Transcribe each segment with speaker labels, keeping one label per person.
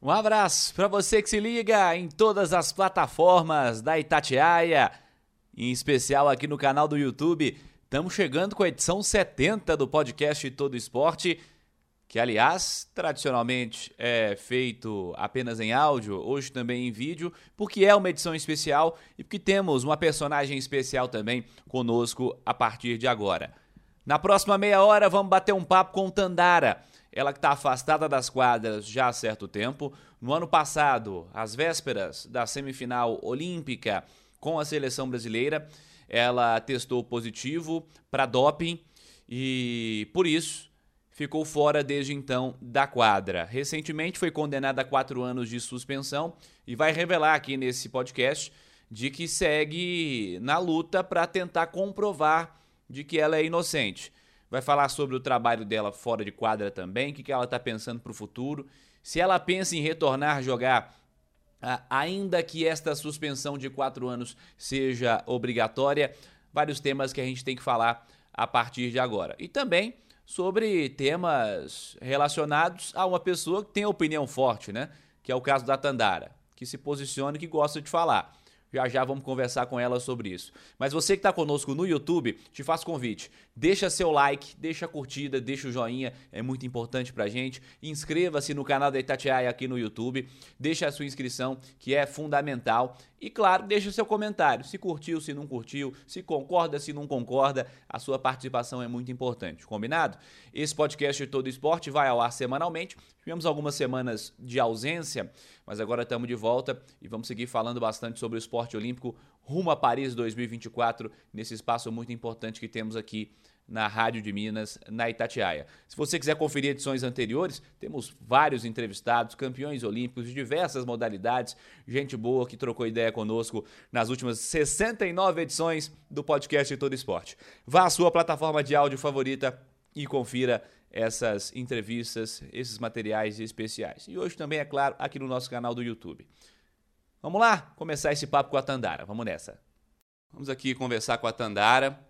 Speaker 1: Um abraço para você que se liga em todas as plataformas da Itatiaia, em especial aqui no canal do YouTube. Estamos chegando com a edição 70 do podcast Todo Esporte, que aliás, tradicionalmente é feito apenas em áudio, hoje também em vídeo, porque é uma edição especial e porque temos uma personagem especial também conosco a partir de agora. Na próxima meia hora vamos bater um papo com Tandara ela que está afastada das quadras já há certo tempo. No ano passado, às vésperas da semifinal olímpica com a seleção brasileira, ela testou positivo para doping e, por isso, ficou fora desde então da quadra. Recentemente foi condenada a quatro anos de suspensão e vai revelar aqui nesse podcast de que segue na luta para tentar comprovar de que ela é inocente vai falar sobre o trabalho dela fora de quadra também, o que, ela está pensando para o futuro, se ela pensa em retornar a jogar, ainda que esta suspensão de quatro anos seja obrigatória, vários temas que a gente tem que falar a partir de agora. E também sobre temas relacionados a uma pessoa que tem opinião forte, né? Que é o caso da Tandara, que se posiciona e que gosta de falar. Já já vamos conversar com ela sobre isso. Mas você que está conosco no YouTube, te faço convite. Deixa seu like, deixa a curtida, deixa o joinha, é muito importante pra gente. Inscreva-se no canal da Itatiaia aqui no YouTube. Deixa a sua inscrição, que é fundamental. E claro, deixa seu comentário. Se curtiu, se não curtiu, se concorda, se não concorda. A sua participação é muito importante. Combinado? Esse podcast Todo Esporte vai ao ar semanalmente. Tivemos algumas semanas de ausência, mas agora estamos de volta e vamos seguir falando bastante sobre o esporte olímpico rumo a Paris 2024, nesse espaço muito importante que temos aqui na Rádio de Minas, na Itatiaia. Se você quiser conferir edições anteriores, temos vários entrevistados, campeões olímpicos de diversas modalidades, gente boa que trocou ideia conosco nas últimas 69 edições do podcast Todo Esporte. Vá à sua plataforma de áudio favorita e confira essas entrevistas, esses materiais especiais. E hoje também, é claro, aqui no nosso canal do YouTube. Vamos lá começar esse papo com a Tandara. Vamos nessa. Vamos aqui conversar com a Tandara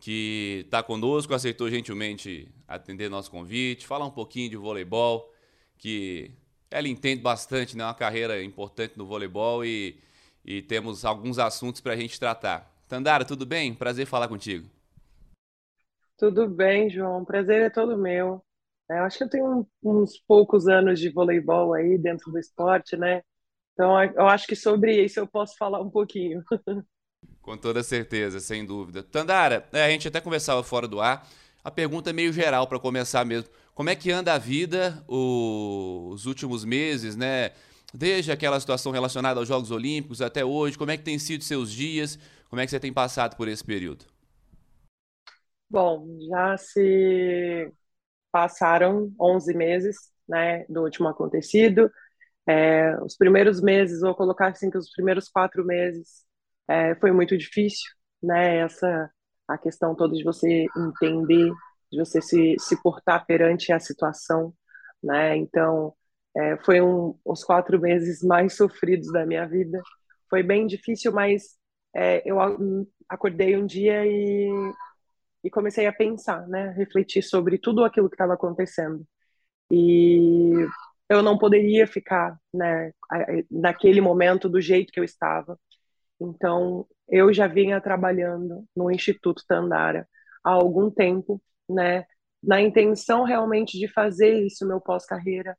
Speaker 1: que está conosco, aceitou gentilmente atender nosso convite, falar um pouquinho de voleibol, que ela entende bastante, né? Uma carreira importante no voleibol e, e temos alguns assuntos para a gente tratar. Tandara, tudo bem? Prazer falar contigo.
Speaker 2: Tudo bem, João. Prazer é todo meu. É, eu acho que eu tenho uns poucos anos de voleibol aí dentro do esporte, né? Então eu acho que sobre isso eu posso falar um pouquinho.
Speaker 1: Com toda certeza, sem dúvida. Tandara, é, a gente até conversava fora do ar. A pergunta é meio geral para começar mesmo. Como é que anda a vida os últimos meses, né? Desde aquela situação relacionada aos Jogos Olímpicos até hoje, como é que tem sido seus dias? Como é que você tem passado por esse período?
Speaker 2: Bom, já se passaram 11 meses, né, do último acontecido. É, os primeiros meses, vou colocar assim que os primeiros quatro meses é, foi muito difícil, né? Essa a questão toda de você entender, de você se, se portar perante a situação, né? Então, é, foi um, os quatro meses mais sofridos da minha vida. Foi bem difícil, mas é, eu acordei um dia e, e comecei a pensar, né? Refletir sobre tudo aquilo que estava acontecendo. E eu não poderia ficar, né, naquele momento do jeito que eu estava. Então, eu já vinha trabalhando no Instituto Tandara há algum tempo, né, na intenção realmente de fazer isso meu pós-carreira,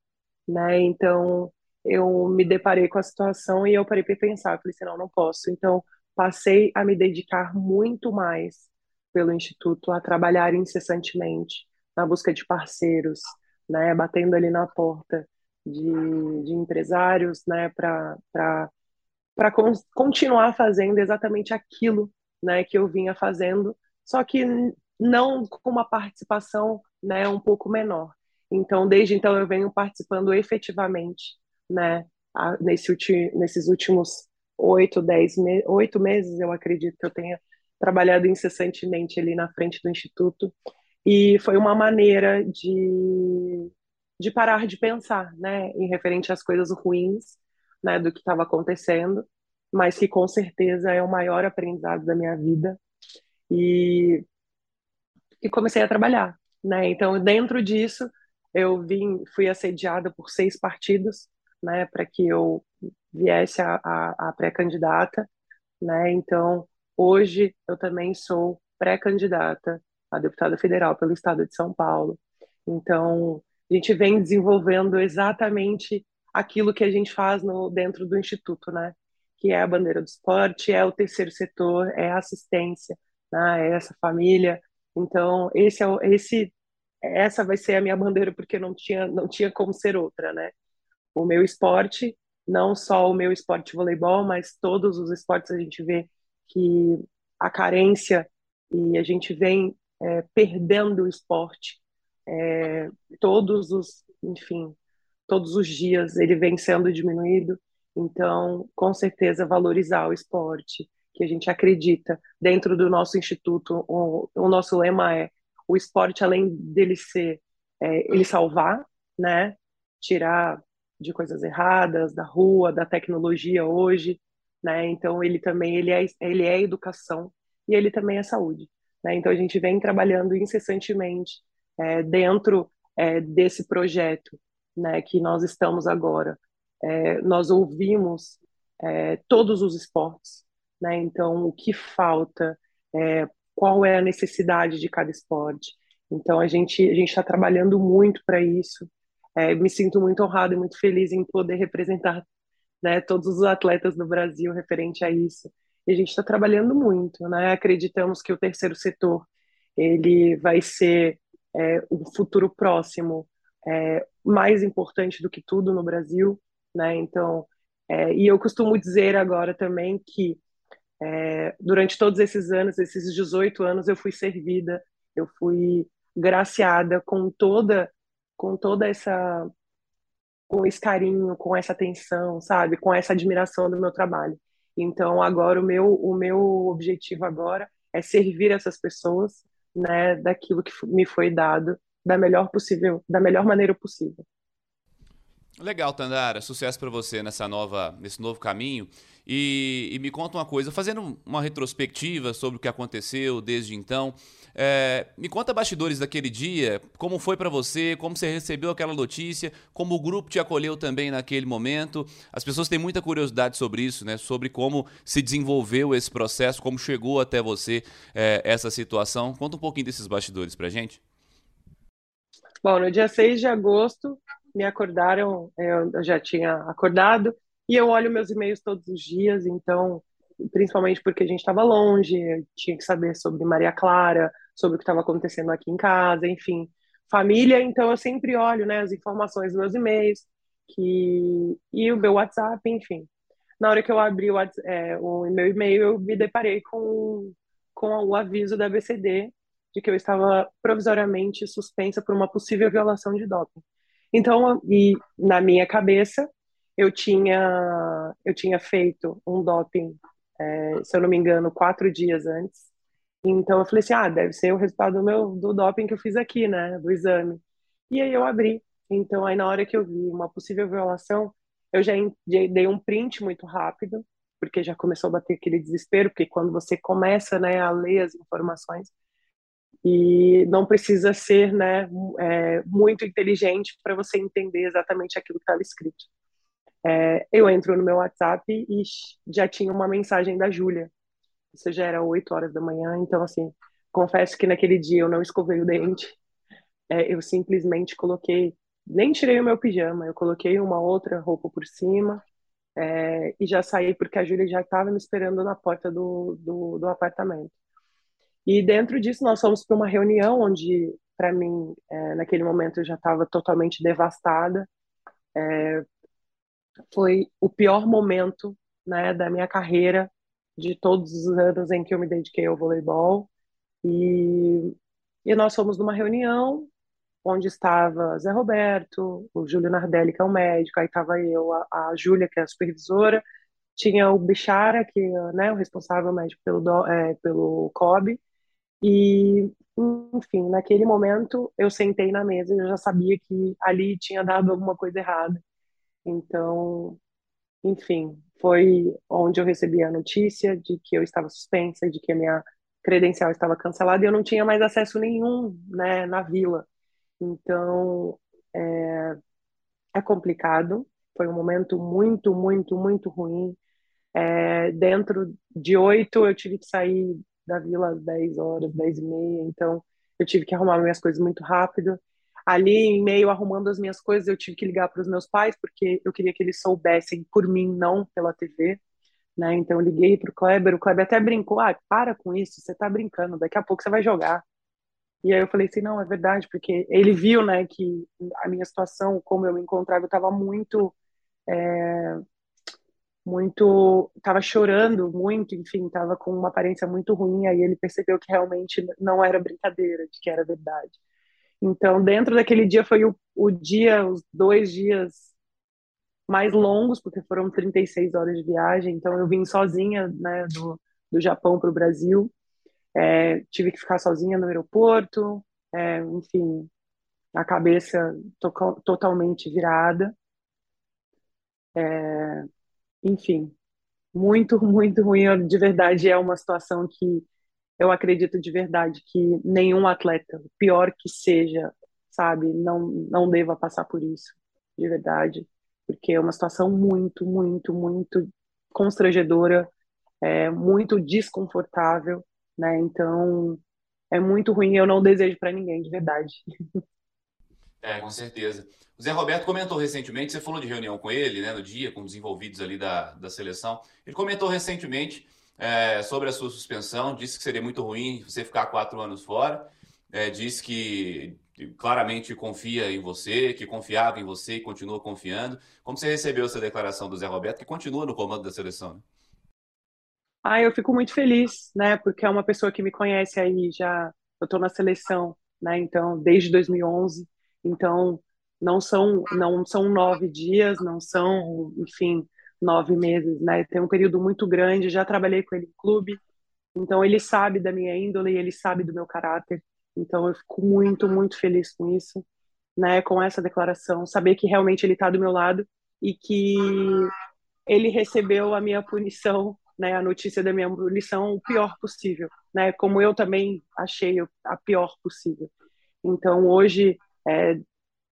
Speaker 2: né? Então, eu me deparei com a situação e eu parei para pensar, falei assim, não, não posso. Então, passei a me dedicar muito mais pelo instituto, a trabalhar incessantemente na busca de parceiros, né, batendo ali na porta de, de empresários, né, para para con continuar fazendo exatamente aquilo né, que eu vinha fazendo, só que não com uma participação né, um pouco menor. Então, desde então, eu venho participando efetivamente né, nesse ulti nesses últimos oito, dez, oito meses, eu acredito que eu tenha trabalhado incessantemente ali na frente do Instituto, e foi uma maneira de, de parar de pensar né, em referente às coisas ruins né, do que estava acontecendo, mas que com certeza é o maior aprendizado da minha vida. E, e comecei a trabalhar, né? Então, dentro disso, eu vim, fui assediada por seis partidos, né, para que eu viesse a, a, a pré-candidata, né? Então, hoje eu também sou pré-candidata a deputada federal pelo estado de São Paulo. Então, a gente vem desenvolvendo exatamente aquilo que a gente faz no, dentro do Instituto, né? Que é a bandeira do esporte, é o terceiro setor, é a assistência, né? é essa família. Então, esse é, esse, essa vai ser a minha bandeira, porque não tinha, não tinha como ser outra, né? O meu esporte, não só o meu esporte voleibol, mas todos os esportes a gente vê que a carência e a gente vem é, perdendo o esporte é, todos os, enfim, todos os dias ele vem sendo diminuído. Então, com certeza, valorizar o esporte, que a gente acredita dentro do nosso instituto, o, o nosso lema é o esporte, além dele ser, é, ele salvar, né, tirar de coisas erradas, da rua, da tecnologia hoje, né, então ele também, ele é, ele é educação e ele também é saúde, né, então a gente vem trabalhando incessantemente é, dentro é, desse projeto né, que nós estamos agora. É, nós ouvimos é, todos os esportes, né, então o que falta, é, qual é a necessidade de cada esporte. Então a gente a gente está trabalhando muito para isso. É, me sinto muito honrado e muito feliz em poder representar né, todos os atletas do Brasil referente a isso. E a gente está trabalhando muito, né? Acreditamos que o terceiro setor ele vai ser é, um futuro próximo é, mais importante do que tudo no Brasil, né? Então, é, e eu costumo dizer agora também que é, durante todos esses anos, esses 18 anos, eu fui servida, eu fui graciada com toda, com toda essa, com esse carinho, com essa atenção, sabe, com essa admiração do meu trabalho. Então, agora o meu, o meu objetivo agora é servir essas pessoas, né, daquilo que me foi dado da melhor possível, da melhor maneira possível.
Speaker 1: Legal, Tandara. Sucesso para você nessa nova, nesse novo caminho. E, e, me conta uma coisa, fazendo uma retrospectiva sobre o que aconteceu desde então. É, me conta bastidores daquele dia, como foi para você, como você recebeu aquela notícia, como o grupo te acolheu também naquele momento. As pessoas têm muita curiosidade sobre isso, né? Sobre como se desenvolveu esse processo, como chegou até você é, essa situação. Conta um pouquinho desses bastidores para gente.
Speaker 2: Bom, no dia 6 de agosto, me acordaram, eu já tinha acordado, e eu olho meus e-mails todos os dias, então, principalmente porque a gente estava longe, tinha que saber sobre Maria Clara, sobre o que estava acontecendo aqui em casa, enfim, família, então eu sempre olho, né, as informações dos meus e-mails, que e o meu WhatsApp, enfim. Na hora que eu abri o, é, o meu e-mail, eu me deparei com, com o aviso da ABCD de que eu estava provisoriamente suspensa por uma possível violação de doping. Então, e na minha cabeça, eu tinha eu tinha feito um doping, é, se eu não me engano, quatro dias antes. Então eu falei assim, ah, deve ser o resultado do meu do doping que eu fiz aqui, né, do exame. E aí eu abri. Então aí na hora que eu vi uma possível violação, eu já dei um print muito rápido, porque já começou a bater aquele desespero, porque quando você começa, né, a ler as informações, e não precisa ser né, é, muito inteligente para você entender exatamente aquilo que estava escrito. É, eu entro no meu WhatsApp e já tinha uma mensagem da Júlia. Isso já era 8 horas da manhã, então, assim, confesso que naquele dia eu não escovei o dente. É, eu simplesmente coloquei, nem tirei o meu pijama, eu coloquei uma outra roupa por cima é, e já saí porque a Júlia já estava me esperando na porta do, do, do apartamento. E dentro disso, nós fomos para uma reunião onde, para mim, é, naquele momento eu já estava totalmente devastada. É, foi o pior momento né, da minha carreira, de todos os anos em que eu me dediquei ao voleibol. E, e nós fomos numa reunião onde estava Zé Roberto, o Júlio Nardelli, que é o médico, aí estava eu, a, a Júlia, que é a supervisora, tinha o Bichara, que é né, o responsável médico pelo, é, pelo COB, e, enfim, naquele momento eu sentei na mesa e eu já sabia que ali tinha dado alguma coisa errada. Então, enfim, foi onde eu recebi a notícia de que eu estava suspensa, de que a minha credencial estava cancelada e eu não tinha mais acesso nenhum, né, na vila. Então, é, é complicado, foi um momento muito, muito, muito ruim. É, dentro de oito, eu tive que sair da vila às 10 horas, 10 e meia, então eu tive que arrumar minhas coisas muito rápido. Ali, em meio arrumando as minhas coisas, eu tive que ligar para os meus pais, porque eu queria que eles soubessem por mim, não pela TV. Né? Então, eu liguei para o Kleber. O Kleber até brincou: ah, para com isso, você está brincando, daqui a pouco você vai jogar. E aí eu falei assim: não, é verdade, porque ele viu né, que a minha situação, como eu me encontrava, eu estava muito. É, muito estava chorando muito, enfim, estava com uma aparência muito ruim, aí ele percebeu que realmente não era brincadeira, de que era verdade. Então, dentro daquele dia foi o, o dia, os dois dias mais longos, porque foram 36 horas de viagem, então eu vim sozinha, né, do, do Japão para o Brasil, é, tive que ficar sozinha no aeroporto, é, enfim, a cabeça to totalmente virada. É, enfim, muito, muito ruim. De verdade, é uma situação que eu acredito de verdade que nenhum atleta, pior que seja, sabe, não, não deva passar por isso, de verdade, porque é uma situação muito, muito, muito constrangedora, é, muito desconfortável, né? Então, é muito ruim. Eu não desejo para ninguém, de verdade.
Speaker 1: É, com certeza. O Zé Roberto comentou recentemente, você falou de reunião com ele, né, no dia, com os envolvidos ali da, da seleção. Ele comentou recentemente é, sobre a sua suspensão, disse que seria muito ruim você ficar quatro anos fora, é, disse que claramente confia em você, que confiava em você e continua confiando. Como você recebeu essa declaração do Zé Roberto, que continua no comando da seleção? Né?
Speaker 2: Ah, eu fico muito feliz, né, porque é uma pessoa que me conhece aí já, eu estou na seleção, né, então, desde 2011, então não são não são nove dias, não são, enfim, nove meses, né? Tem um período muito grande. Já trabalhei com ele em clube, então ele sabe da minha índole, ele sabe do meu caráter. Então eu fico muito, muito feliz com isso, né? Com essa declaração, saber que realmente ele está do meu lado e que ele recebeu a minha punição, né? A notícia da minha punição o pior possível, né? Como eu também achei a pior possível. Então hoje é,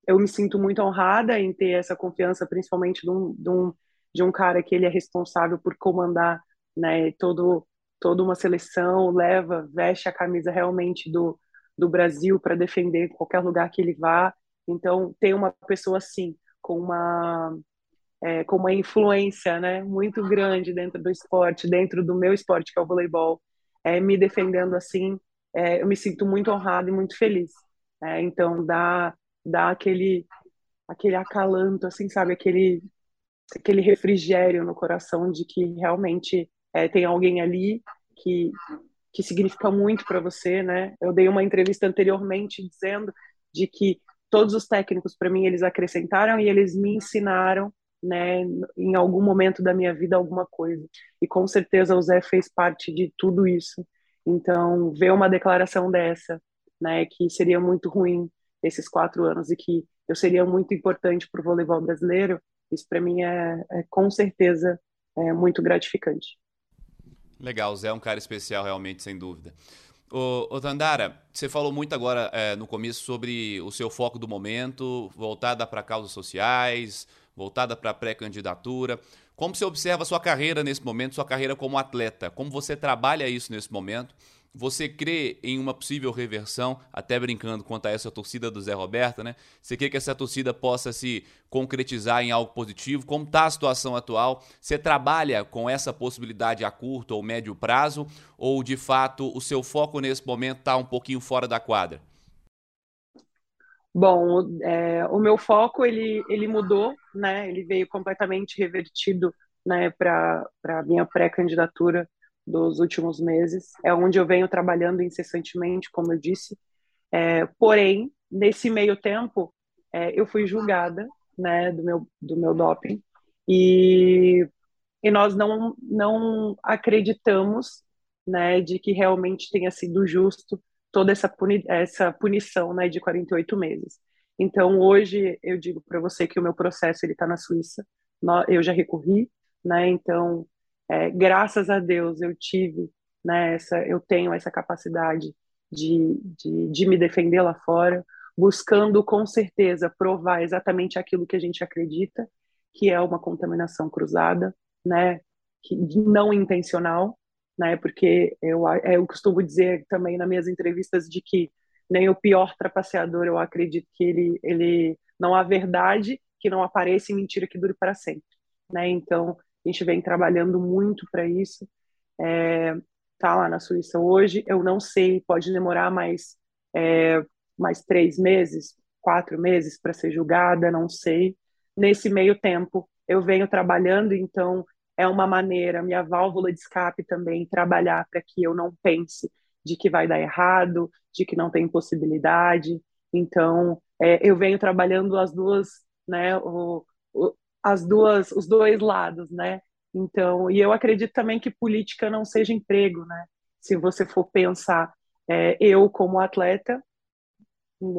Speaker 2: eu me sinto muito honrada em ter essa confiança, principalmente de um, de um, de um cara que ele é responsável por comandar né, todo, toda uma seleção, leva, veste a camisa realmente do, do Brasil para defender qualquer lugar que ele vá. Então, ter uma pessoa assim, com uma, é, com uma influência né, muito grande dentro do esporte, dentro do meu esporte, que é o voleibol, é, me defendendo assim, é, eu me sinto muito honrada e muito feliz. É, então, dá, dá aquele, aquele acalanto, assim, sabe? Aquele, aquele refrigério no coração de que realmente é, tem alguém ali que, que significa muito para você, né? Eu dei uma entrevista anteriormente dizendo de que todos os técnicos para mim eles acrescentaram e eles me ensinaram, né, em algum momento da minha vida alguma coisa. E com certeza o Zé fez parte de tudo isso. Então, ver uma declaração dessa, né, que seria muito ruim esses quatro anos e que eu seria muito importante para o voleibol brasileiro, isso para mim é, é, com certeza é muito gratificante.
Speaker 1: Legal, Zé é um cara especial realmente, sem dúvida. Ô Tandara, você falou muito agora é, no começo sobre o seu foco do momento, voltada para causas sociais, voltada para pré-candidatura. Como você observa a sua carreira nesse momento, sua carreira como atleta? Como você trabalha isso nesse momento? Você crê em uma possível reversão, até brincando quanto a essa torcida do Zé Roberto, né? Você quer que essa torcida possa se concretizar em algo positivo? Como está a situação atual? Você trabalha com essa possibilidade a curto ou médio prazo? Ou, de fato, o seu foco nesse momento está um pouquinho fora da quadra?
Speaker 2: Bom, é, o meu foco ele, ele mudou, né? Ele veio completamente revertido né, para a minha pré-candidatura dos últimos meses. É onde eu venho trabalhando incessantemente, como eu disse. É, porém, nesse meio tempo, é, eu fui julgada né, do, meu, do meu doping e, e nós não, não acreditamos né, de que realmente tenha sido justo toda essa, puni essa punição né, de 48 meses. Então, hoje, eu digo para você que o meu processo está na Suíça, eu já recorri, né, então é, graças a Deus eu tive, né, essa, eu tenho essa capacidade de, de, de me defender lá fora, buscando com certeza provar exatamente aquilo que a gente acredita, que é uma contaminação cruzada, né, que não intencional, né, porque eu, eu costumo dizer também nas minhas entrevistas de que nem o pior trapaceador, eu acredito que ele, ele não há verdade que não apareça e mentira que dure para sempre, né, então a gente vem trabalhando muito para isso, é, tá lá na Suíça hoje, eu não sei, pode demorar mais, é, mais três meses, quatro meses para ser julgada, não sei. Nesse meio tempo, eu venho trabalhando, então é uma maneira, minha válvula de escape também, trabalhar para que eu não pense de que vai dar errado, de que não tem possibilidade. Então, é, eu venho trabalhando as duas, né, o, o, as duas, os dois lados, né? Então, e eu acredito também que política não seja emprego, né? Se você for pensar, é, eu como atleta,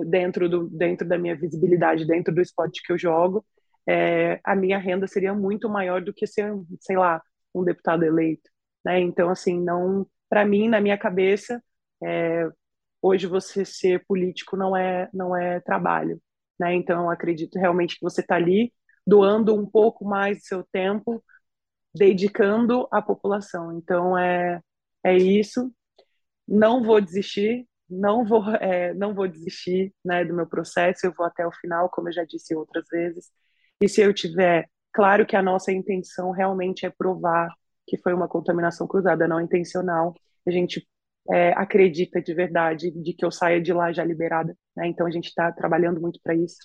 Speaker 2: dentro, do, dentro da minha visibilidade, dentro do esporte que eu jogo, é, a minha renda seria muito maior do que ser, sei lá, um deputado eleito, né? Então, assim, não, para mim, na minha cabeça, é, hoje você ser político não é, não é trabalho, né? Então, eu acredito realmente que você está ali doando um pouco mais do seu tempo dedicando à população. Então é é isso. Não vou desistir, não vou é, não vou desistir né, do meu processo. Eu vou até o final, como eu já disse outras vezes. E se eu tiver, claro que a nossa intenção realmente é provar que foi uma contaminação cruzada, não intencional. A gente é, acredita de verdade de que eu saia de lá já liberada, né? Então a gente está trabalhando muito para isso,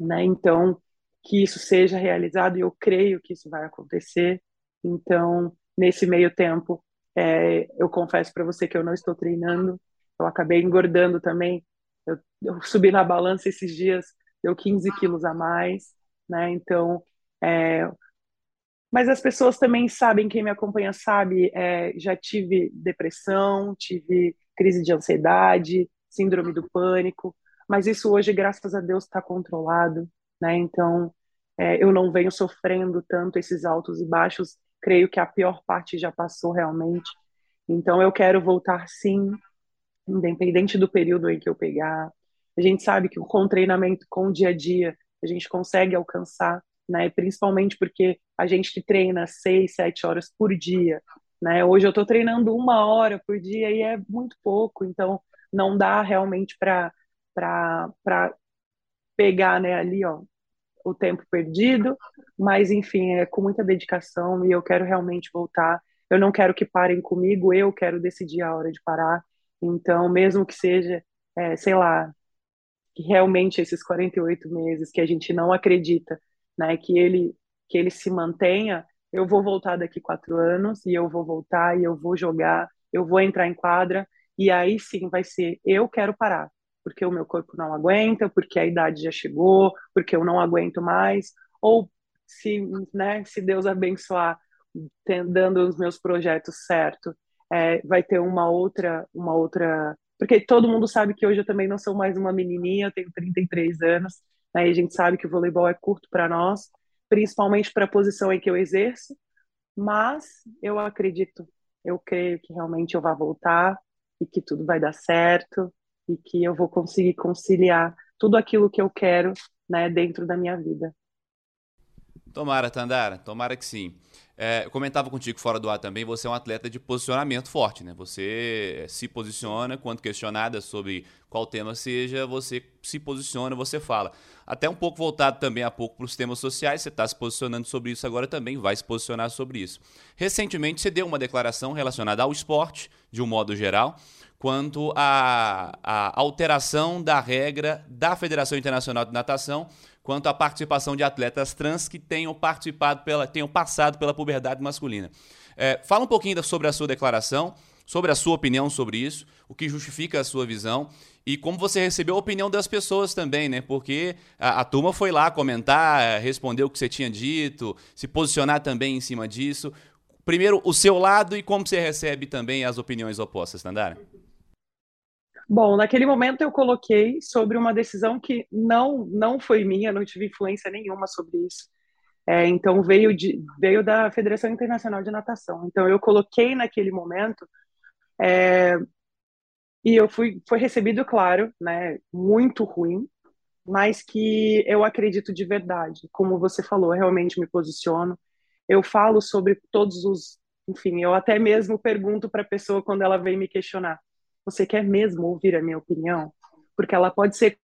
Speaker 2: né? Então que isso seja realizado e eu creio que isso vai acontecer. Então, nesse meio tempo, é, eu confesso para você que eu não estou treinando. Eu acabei engordando também. Eu, eu, subi na balança esses dias, deu 15 quilos a mais, né? Então, é, mas as pessoas também sabem, quem me acompanha sabe, é, já tive depressão, tive crise de ansiedade, síndrome do pânico, mas isso hoje, graças a Deus, está controlado né? Então, é, eu não venho sofrendo tanto esses altos e baixos. Creio que a pior parte já passou realmente. Então, eu quero voltar sim, independente do período em que eu pegar. A gente sabe que com o treinamento, com o dia a dia, a gente consegue alcançar, né? Principalmente porque a gente que treina seis, sete horas por dia, né? Hoje eu estou treinando uma hora por dia e é muito pouco, então não dá realmente para para pegar, né, ali, ó, o tempo perdido, mas enfim, é com muita dedicação e eu quero realmente voltar. Eu não quero que parem comigo, eu quero decidir a hora de parar. Então, mesmo que seja, é, sei lá, que realmente esses 48 meses que a gente não acredita, né, que ele que ele se mantenha, eu vou voltar daqui quatro anos e eu vou voltar e eu vou jogar, eu vou entrar em quadra e aí sim vai ser eu quero parar porque o meu corpo não aguenta, porque a idade já chegou, porque eu não aguento mais, ou se, né, se Deus abençoar, dando os meus projetos certo, é, vai ter uma outra, uma outra, porque todo mundo sabe que hoje eu também não sou mais uma menininha, eu tenho 33 anos, né, e a gente sabe que o voleibol é curto para nós, principalmente para a posição em que eu exerço, mas eu acredito, eu creio que realmente eu vou voltar e que tudo vai dar certo e que eu vou conseguir conciliar tudo aquilo que eu quero né, dentro da minha vida.
Speaker 1: Tomara, Tandara, tomara que sim. É, eu comentava contigo fora do ar também, você é um atleta de posicionamento forte, né? Você se posiciona quando questionada sobre qual tema seja, você se posiciona, você fala. Até um pouco voltado também a pouco para os temas sociais, você está se posicionando sobre isso agora também, vai se posicionar sobre isso. Recentemente você deu uma declaração relacionada ao esporte, de um modo geral, quanto à, à alteração da regra da Federação Internacional de Natação quanto à participação de atletas trans que tenham participado pela, tenham passado pela puberdade masculina. É, fala um pouquinho sobre a sua declaração, sobre a sua opinião sobre isso, o que justifica a sua visão e como você recebeu a opinião das pessoas também, né? Porque a, a turma foi lá comentar, responder o que você tinha dito, se posicionar também em cima disso. Primeiro, o seu lado e como você recebe também as opiniões opostas, Tandara?
Speaker 2: Bom, naquele momento eu coloquei sobre uma decisão que não não foi minha, não tive influência nenhuma sobre isso. É, então veio de, veio da Federação Internacional de Natação. Então eu coloquei naquele momento é, e eu fui foi recebido, claro, né, muito ruim, mas que eu acredito de verdade. Como você falou, realmente me posiciono. Eu falo sobre todos os. Enfim, eu até mesmo pergunto para a pessoa quando ela vem me questionar: você quer mesmo ouvir a minha opinião? Porque ela pode ser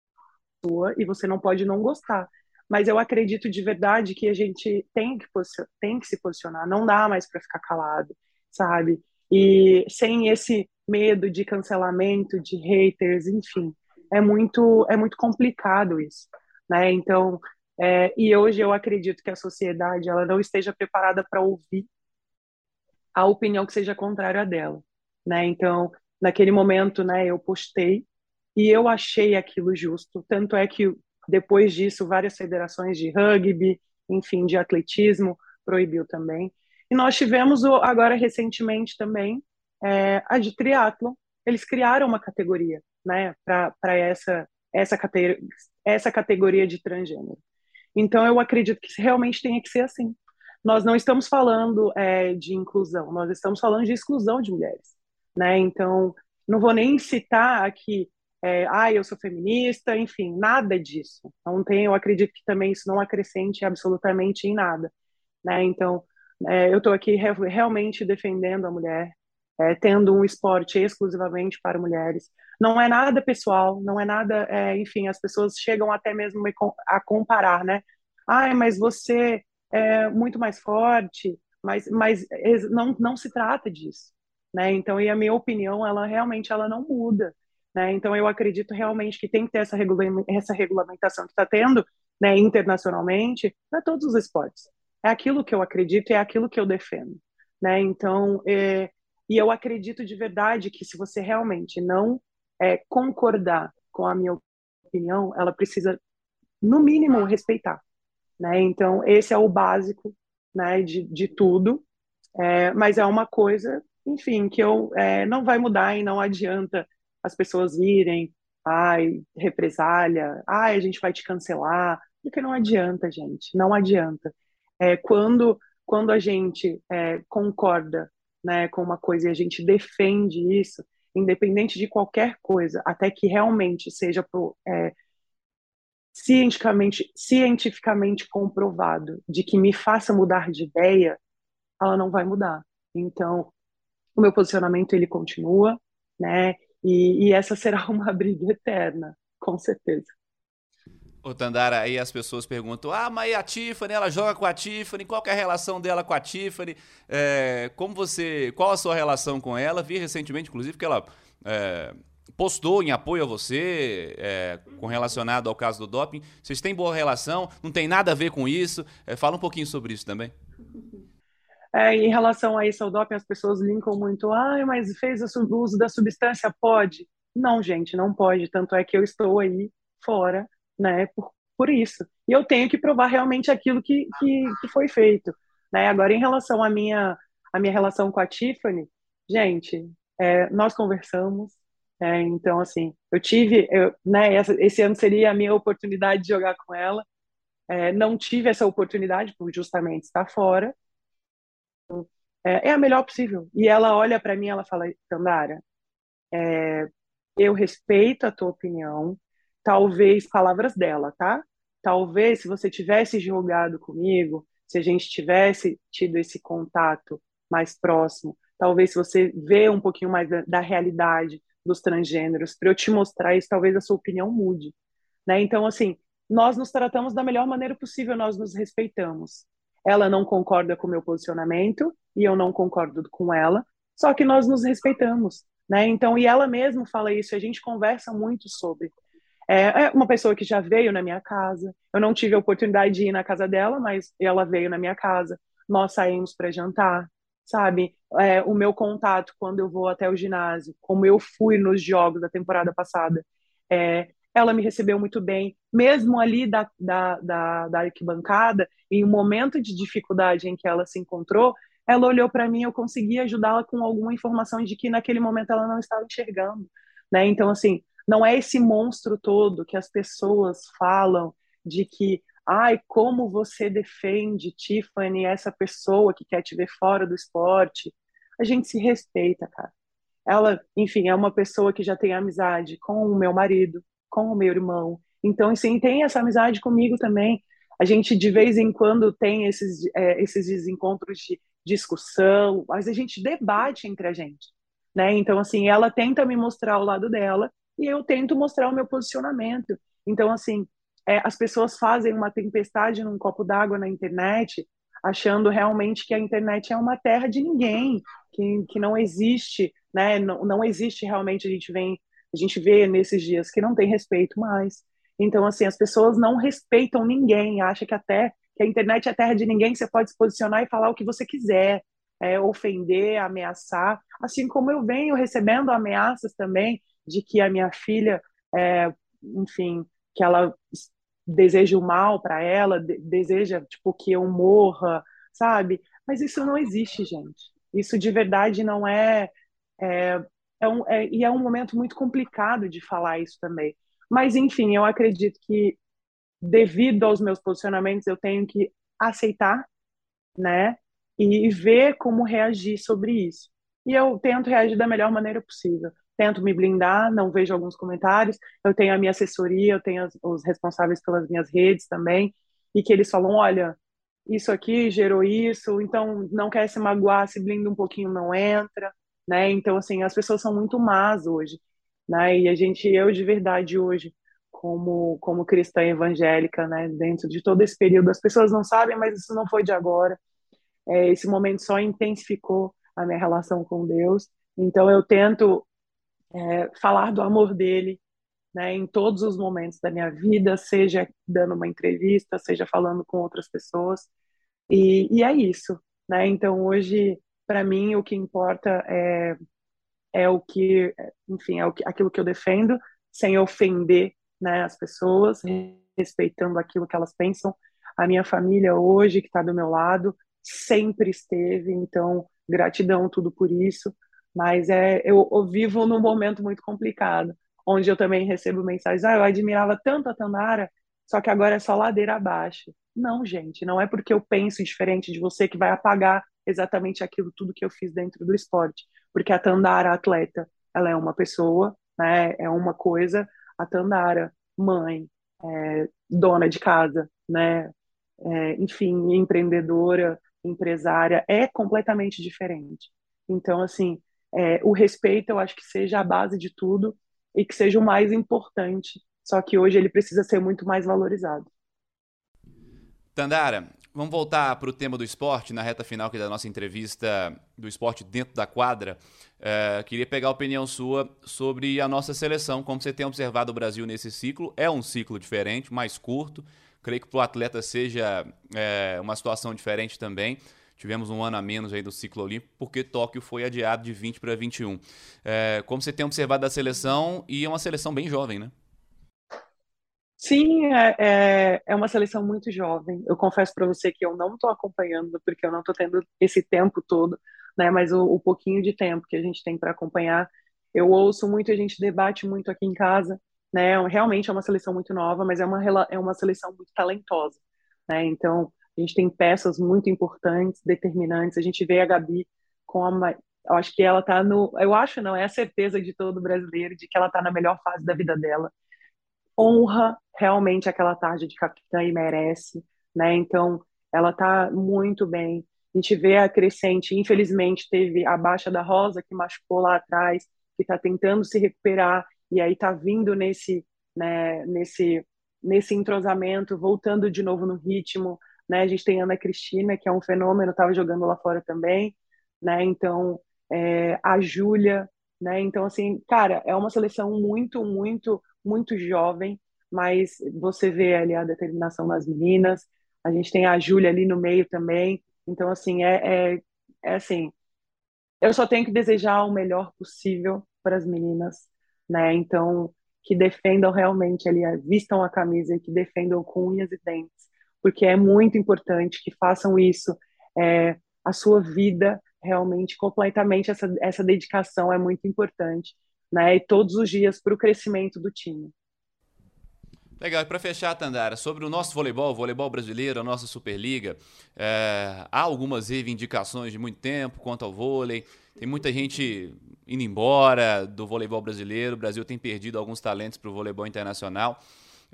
Speaker 2: sua e você não pode não gostar. Mas eu acredito de verdade que a gente tem que, tem que se posicionar, não dá mais para ficar calado, sabe? E sem esse medo de cancelamento, de haters, enfim, é muito é muito complicado isso, né? Então, é, e hoje eu acredito que a sociedade ela não esteja preparada para ouvir a opinião que seja contrária à dela, né? Então, naquele momento, né, eu postei e eu achei aquilo justo, tanto é que depois disso várias federações de rugby, enfim, de atletismo proibiu também. E nós tivemos agora recentemente também é, a de triatlon. Eles criaram uma categoria, né, para essa essa categoria, essa categoria de transgênero. Então eu acredito que realmente tem que ser assim. Nós não estamos falando é, de inclusão, nós estamos falando de exclusão de mulheres, né? Então não vou nem citar aqui, é, ah, eu sou feminista, enfim, nada disso. Não tem, eu acredito que também isso não acrescente absolutamente em nada, né? Então é, eu estou aqui re realmente defendendo a mulher, é, tendo um esporte exclusivamente para mulheres. Não é nada pessoal, não é nada, é, enfim, as pessoas chegam até mesmo a comparar, né? Ai, mas você é muito mais forte, mas, mas não, não se trata disso, né? Então, e a minha opinião, ela realmente ela não muda, né? Então, eu acredito realmente que tem que ter essa, regula essa regulamentação que está tendo, né, internacionalmente, para todos os esportes. É aquilo que eu acredito, é aquilo que eu defendo, né? Então, é, e eu acredito de verdade que se você realmente não é, concordar com a minha opinião, ela precisa, no mínimo, respeitar. Né? Então, esse é o básico né, de, de tudo, é, mas é uma coisa, enfim, que eu, é, não vai mudar e não adianta as pessoas irem, ai, represália, ai, a gente vai te cancelar, porque não adianta, gente, não adianta. É, quando, quando a gente é, concorda né, com uma coisa e a gente defende isso, independente de qualquer coisa, até que realmente seja pro, é, cientificamente, cientificamente comprovado de que me faça mudar de ideia, ela não vai mudar. Então, o meu posicionamento ele continua, né? E, e essa será uma briga eterna, com certeza.
Speaker 1: Ô, Tandara, aí as pessoas perguntam: ah, mas a Tiffany, ela joga com a Tiffany, qual é a relação dela com a Tiffany? É, como você. Qual a sua relação com ela? Vi recentemente, inclusive, que ela é, postou em apoio a você, é, com relacionado ao caso do doping. Vocês têm boa relação? Não tem nada a ver com isso? É, fala um pouquinho sobre isso também.
Speaker 2: É, em relação a isso ao doping, as pessoas linkam muito, ah, mas fez o uso da substância, pode? Não, gente, não pode. Tanto é que eu estou aí fora né, por, por isso. E eu tenho que provar realmente aquilo que, que, que foi feito. Né? Agora, em relação à minha, à minha relação com a Tiffany, gente, é, nós conversamos, é, então, assim, eu tive, eu, né, essa, esse ano seria a minha oportunidade de jogar com ela, é, não tive essa oportunidade por justamente estar fora, é, é a melhor possível. E ela olha para mim, ela fala, Tandara, é, eu respeito a tua opinião, talvez palavras dela, tá? Talvez se você tivesse jogado comigo, se a gente tivesse tido esse contato mais próximo, talvez se você vê um pouquinho mais da, da realidade dos transgêneros, para eu te mostrar isso, talvez a sua opinião mude, né? Então, assim, nós nos tratamos da melhor maneira possível, nós nos respeitamos. Ela não concorda com o meu posicionamento e eu não concordo com ela, só que nós nos respeitamos, né? Então, e ela mesma fala isso, a gente conversa muito sobre. É, é uma pessoa que já veio na minha casa. Eu não tive a oportunidade de ir na casa dela, mas ela veio na minha casa. Nós saímos para jantar, sabe? É, o meu contato quando eu vou até o ginásio, como eu fui nos jogos da temporada passada, é, ela me recebeu muito bem, mesmo ali da, da, da, da arquibancada, em um momento de dificuldade em que ela se encontrou, ela olhou para mim, eu consegui ajudá-la com alguma informação de que naquele momento ela não estava enxergando, né? Então, assim, não é esse monstro todo que as pessoas falam de que, ai, como você defende Tiffany, essa pessoa que quer te ver fora do esporte. A gente se respeita, cara. Ela, enfim, é uma pessoa que já tem amizade com o meu marido, com o meu irmão. Então, assim, tem essa amizade comigo também. A gente, de vez em quando, tem esses, é, esses desencontros de discussão, mas a gente debate entre a gente, né? Então, assim, ela tenta me mostrar o lado dela e eu tento mostrar o meu posicionamento. Então, assim, é, as pessoas fazem uma tempestade num copo d'água na internet, achando realmente que a internet é uma terra de ninguém, que, que não existe, né? Não, não existe realmente, a gente vem, a gente vê nesses dias que não tem respeito mais. Então, assim, as pessoas não respeitam ninguém, acha que até que a internet é terra de ninguém, você pode se posicionar e falar o que você quiser, é, ofender, ameaçar, assim como eu venho recebendo ameaças também de que a minha filha, é, enfim, que ela deseja o mal para ela, de, deseja tipo que eu morra, sabe? Mas isso não existe, gente. Isso de verdade não é, é, é, um, é e é um momento muito complicado de falar isso também. Mas enfim, eu acredito que devido aos meus posicionamentos eu tenho que aceitar, né? E ver como reagir sobre isso. E eu tento reagir da melhor maneira possível tento me blindar, não vejo alguns comentários. Eu tenho a minha assessoria, eu tenho os responsáveis pelas minhas redes também, e que eles falam: olha, isso aqui gerou isso, então não quer se magoar, se blinda um pouquinho, não entra, né? Então, assim, as pessoas são muito más hoje, né? E a gente, eu de verdade hoje, como, como cristã evangélica, né, dentro de todo esse período, as pessoas não sabem, mas isso não foi de agora. É, esse momento só intensificou a minha relação com Deus. Então, eu tento é, falar do amor dele né, em todos os momentos da minha vida, seja dando uma entrevista, seja falando com outras pessoas. E, e é isso. Né? Então, hoje, para mim, o que importa é, é o que, enfim, é o que, aquilo que eu defendo, sem ofender né, as pessoas, respeitando aquilo que elas pensam. A minha família hoje, que está do meu lado, sempre esteve, então, gratidão tudo por isso mas é, eu, eu, vivo num momento muito complicado, onde eu também recebo mensagens, ah, eu admirava tanto a Tandara, só que agora é só ladeira abaixo. Não, gente, não é porque eu penso diferente de você que vai apagar exatamente aquilo tudo que eu fiz dentro do esporte, porque a Tandara atleta, ela é uma pessoa, né, é uma coisa, a Tandara mãe, é, dona de casa, né, é, enfim, empreendedora, empresária, é completamente diferente. Então, assim, é, o respeito eu acho que seja a base de tudo e que seja o mais importante. Só que hoje ele precisa ser muito mais valorizado.
Speaker 1: Tandara, vamos voltar para o tema do esporte, na reta final da nossa entrevista do esporte dentro da quadra. É, queria pegar a opinião sua sobre a nossa seleção, como você tem observado o Brasil nesse ciclo. É um ciclo diferente, mais curto. Creio que para o atleta seja é, uma situação diferente também. Tivemos um ano a menos aí do ciclo olímpico, porque Tóquio foi adiado de 20 para 21. É, como você tem observado a seleção, e é uma seleção bem jovem, né?
Speaker 2: Sim, é, é, é uma seleção muito jovem. Eu confesso para você que eu não estou acompanhando, porque eu não estou tendo esse tempo todo, né? Mas o, o pouquinho de tempo que a gente tem para acompanhar, eu ouço muito, a gente debate muito aqui em casa, né? Realmente é uma seleção muito nova, mas é uma, é uma seleção muito talentosa, né? Então, a gente tem peças muito importantes, determinantes. A gente vê a Gabi com a. Eu acho que ela está no. Eu acho, não, é a certeza de todo brasileiro de que ela está na melhor fase da vida dela. Honra realmente aquela tarde de capitã e merece, né? Então, ela está muito bem. A gente vê a crescente. Infelizmente, teve a baixa da Rosa, que machucou lá atrás, que está tentando se recuperar, e aí está vindo nesse, né, nesse, nesse entrosamento, voltando de novo no ritmo né? A gente tem Ana Cristina, que é um fenômeno, estava jogando lá fora também, né? Então, é, a Júlia, né? Então, assim, cara, é uma seleção muito, muito, muito jovem, mas você vê ali a determinação das meninas, a gente tem a Júlia ali no meio também, então, assim, é, é, é assim, eu só tenho que desejar o melhor possível para as meninas, né? Então, que defendam realmente ali, vistam a camisa e que defendam com unhas e dentes porque é muito importante que façam isso. É, a sua vida realmente completamente essa, essa dedicação é muito importante, né? E todos os dias para o crescimento do time.
Speaker 1: Legal, e para fechar, Tandara, sobre o nosso voleibol, o voleibol brasileiro, a nossa Superliga, é, há algumas reivindicações de muito tempo quanto ao vôlei, tem muita gente indo embora do voleibol brasileiro, o Brasil tem perdido alguns talentos para o voleibol internacional.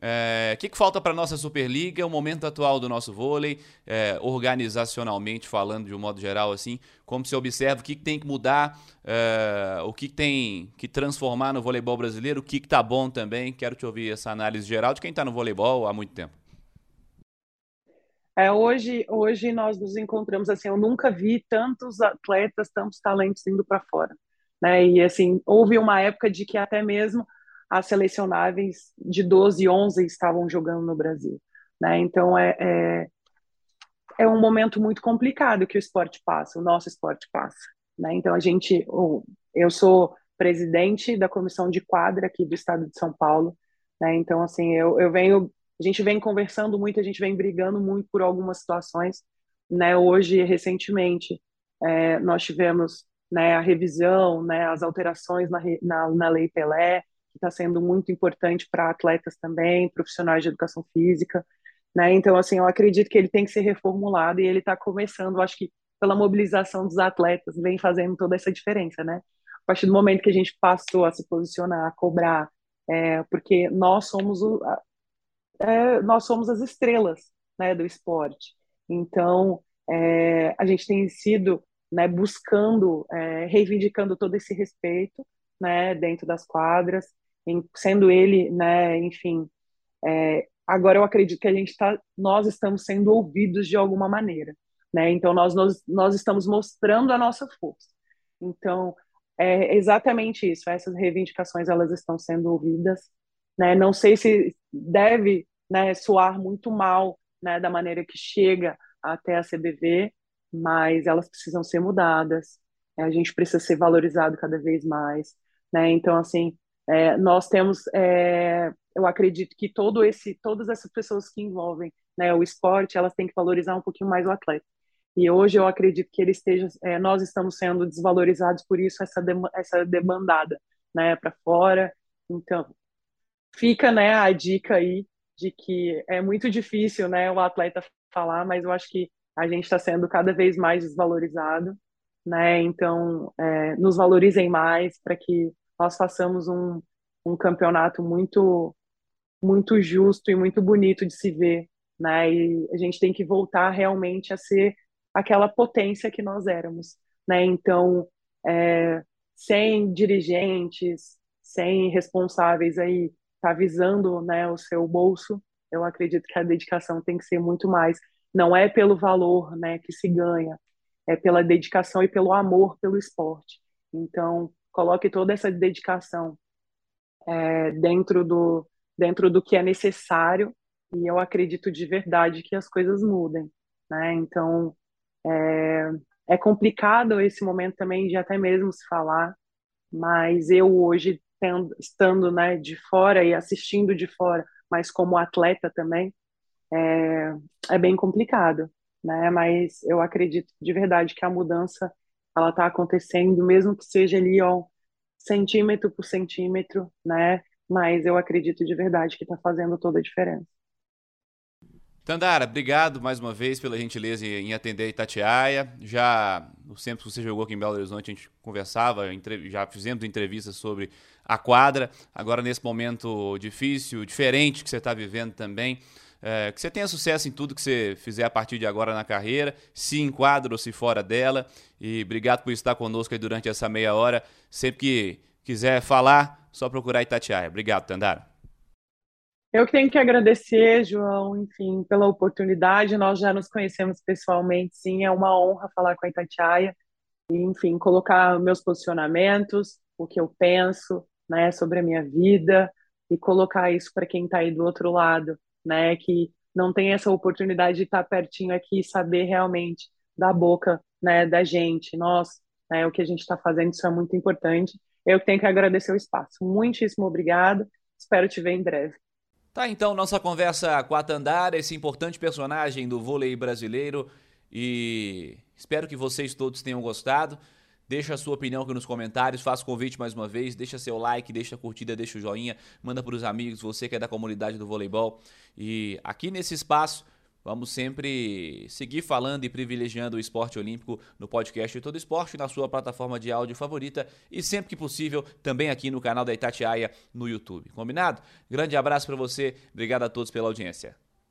Speaker 1: É, o que, que falta para a nossa Superliga, o momento atual do nosso vôlei, é, organizacionalmente falando de um modo geral, assim, como se observa o que, que tem que mudar, é, o que, que tem que transformar no voleibol brasileiro, o que está bom também. Quero te ouvir essa análise geral de quem está no voleibol há muito tempo.
Speaker 2: É, hoje, hoje nós nos encontramos assim, eu nunca vi tantos atletas, tantos talentos indo para fora, né? E assim, houve uma época de que até mesmo as selecionáveis de 12 e 11 estavam jogando no Brasil. Né? Então, é, é, é, um momento muito complicado que o esporte passa, o nosso esporte passa. Né? Então, a gente, eu sou presidente da comissão de quadra aqui do estado de São Paulo, né? então, assim, eu, eu venho, a gente vem conversando muito, a gente vem brigando muito por algumas situações, né? Hoje, recentemente, é, nós tivemos né, a revisão, né, as alterações na, na, na Lei Pelé, que está sendo muito importante para atletas também, profissionais de educação física, né? Então, assim, eu acredito que ele tem que ser reformulado e ele está começando, acho que pela mobilização dos atletas, vem fazendo toda essa diferença, né? A partir do momento que a gente passou a se posicionar, a cobrar, é, porque nós somos o, é, nós somos as estrelas, né, do esporte. Então, é, a gente tem sido, né, buscando, é, reivindicando todo esse respeito, né, dentro das quadras, em, sendo ele, né, enfim, é, agora eu acredito que a gente está, nós estamos sendo ouvidos de alguma maneira, né, então nós, nós, nós estamos mostrando a nossa força. Então, é exatamente isso, essas reivindicações, elas estão sendo ouvidas, né, não sei se deve, né, soar muito mal, né, da maneira que chega até a CBV, mas elas precisam ser mudadas, a gente precisa ser valorizado cada vez mais, né, então, assim, é, nós temos, é, eu acredito que todo esse, todas essas pessoas que envolvem né, o esporte, elas têm que valorizar um pouquinho mais o atleta. E hoje eu acredito que ele esteja, é, nós estamos sendo desvalorizados por isso essa dem essa demandada, né, para fora. Então, fica, né, a dica aí de que é muito difícil, né, o atleta falar, mas eu acho que a gente está sendo cada vez mais desvalorizado, né? Então, é, nos valorizem mais para que nós façamos um, um campeonato muito muito justo e muito bonito de se ver, né? E a gente tem que voltar realmente a ser aquela potência que nós éramos, né? Então, é, sem dirigentes, sem responsáveis aí tá visando, né, o seu bolso, eu acredito que a dedicação tem que ser muito mais. Não é pelo valor, né, que se ganha, é pela dedicação e pelo amor pelo esporte. Então, coloque toda essa dedicação é, dentro do dentro do que é necessário e eu acredito de verdade que as coisas mudem, né? Então é, é complicado esse momento também de até mesmo se falar, mas eu hoje tendo, estando né, de fora e assistindo de fora, mas como atleta também, é, é bem complicado, né? Mas eu acredito de verdade que a mudança ela está acontecendo, mesmo que seja ali, ó, centímetro por centímetro, né? Mas eu acredito de verdade que está fazendo toda a diferença.
Speaker 1: Tandara, obrigado mais uma vez pela gentileza em atender Itatiaia. Já no tempo que você jogou aqui em Belo Horizonte, a gente conversava, já fizemos entrevistas sobre a quadra. Agora, nesse momento difícil, diferente que você está vivendo também, é, que você tenha sucesso em tudo que você fizer a partir de agora na carreira, se enquadra ou se fora dela. E obrigado por estar conosco aí durante essa meia hora. Sempre que quiser falar, só procurar Itatiaia. Obrigado, Tandara.
Speaker 2: Eu tenho que agradecer, João, enfim, pela oportunidade. Nós já nos conhecemos pessoalmente, sim, é uma honra falar com a Itatiaia e, enfim, colocar meus posicionamentos, o que eu penso, né, sobre a minha vida e colocar isso para quem está aí do outro lado, né, que não tem essa oportunidade de estar pertinho aqui e saber realmente da boca, né, da gente, nós, né, o que a gente está fazendo, isso é muito importante. Eu tenho que agradecer o espaço. Muitíssimo obrigado. Espero te ver em breve.
Speaker 1: Tá, então, nossa conversa com a Tandara, esse importante personagem do vôlei brasileiro. E espero que vocês todos tenham gostado. Deixa a sua opinião aqui nos comentários, faça o convite mais uma vez, deixa seu like, deixa a curtida, deixa o joinha, manda para os amigos, você que é da comunidade do voleibol. E aqui nesse espaço, Vamos sempre seguir falando e privilegiando o esporte olímpico no podcast Todo Esporte, na sua plataforma de áudio favorita e sempre que possível também aqui no canal da Itatiaia no YouTube. Combinado? Grande abraço para você, obrigado a todos pela audiência.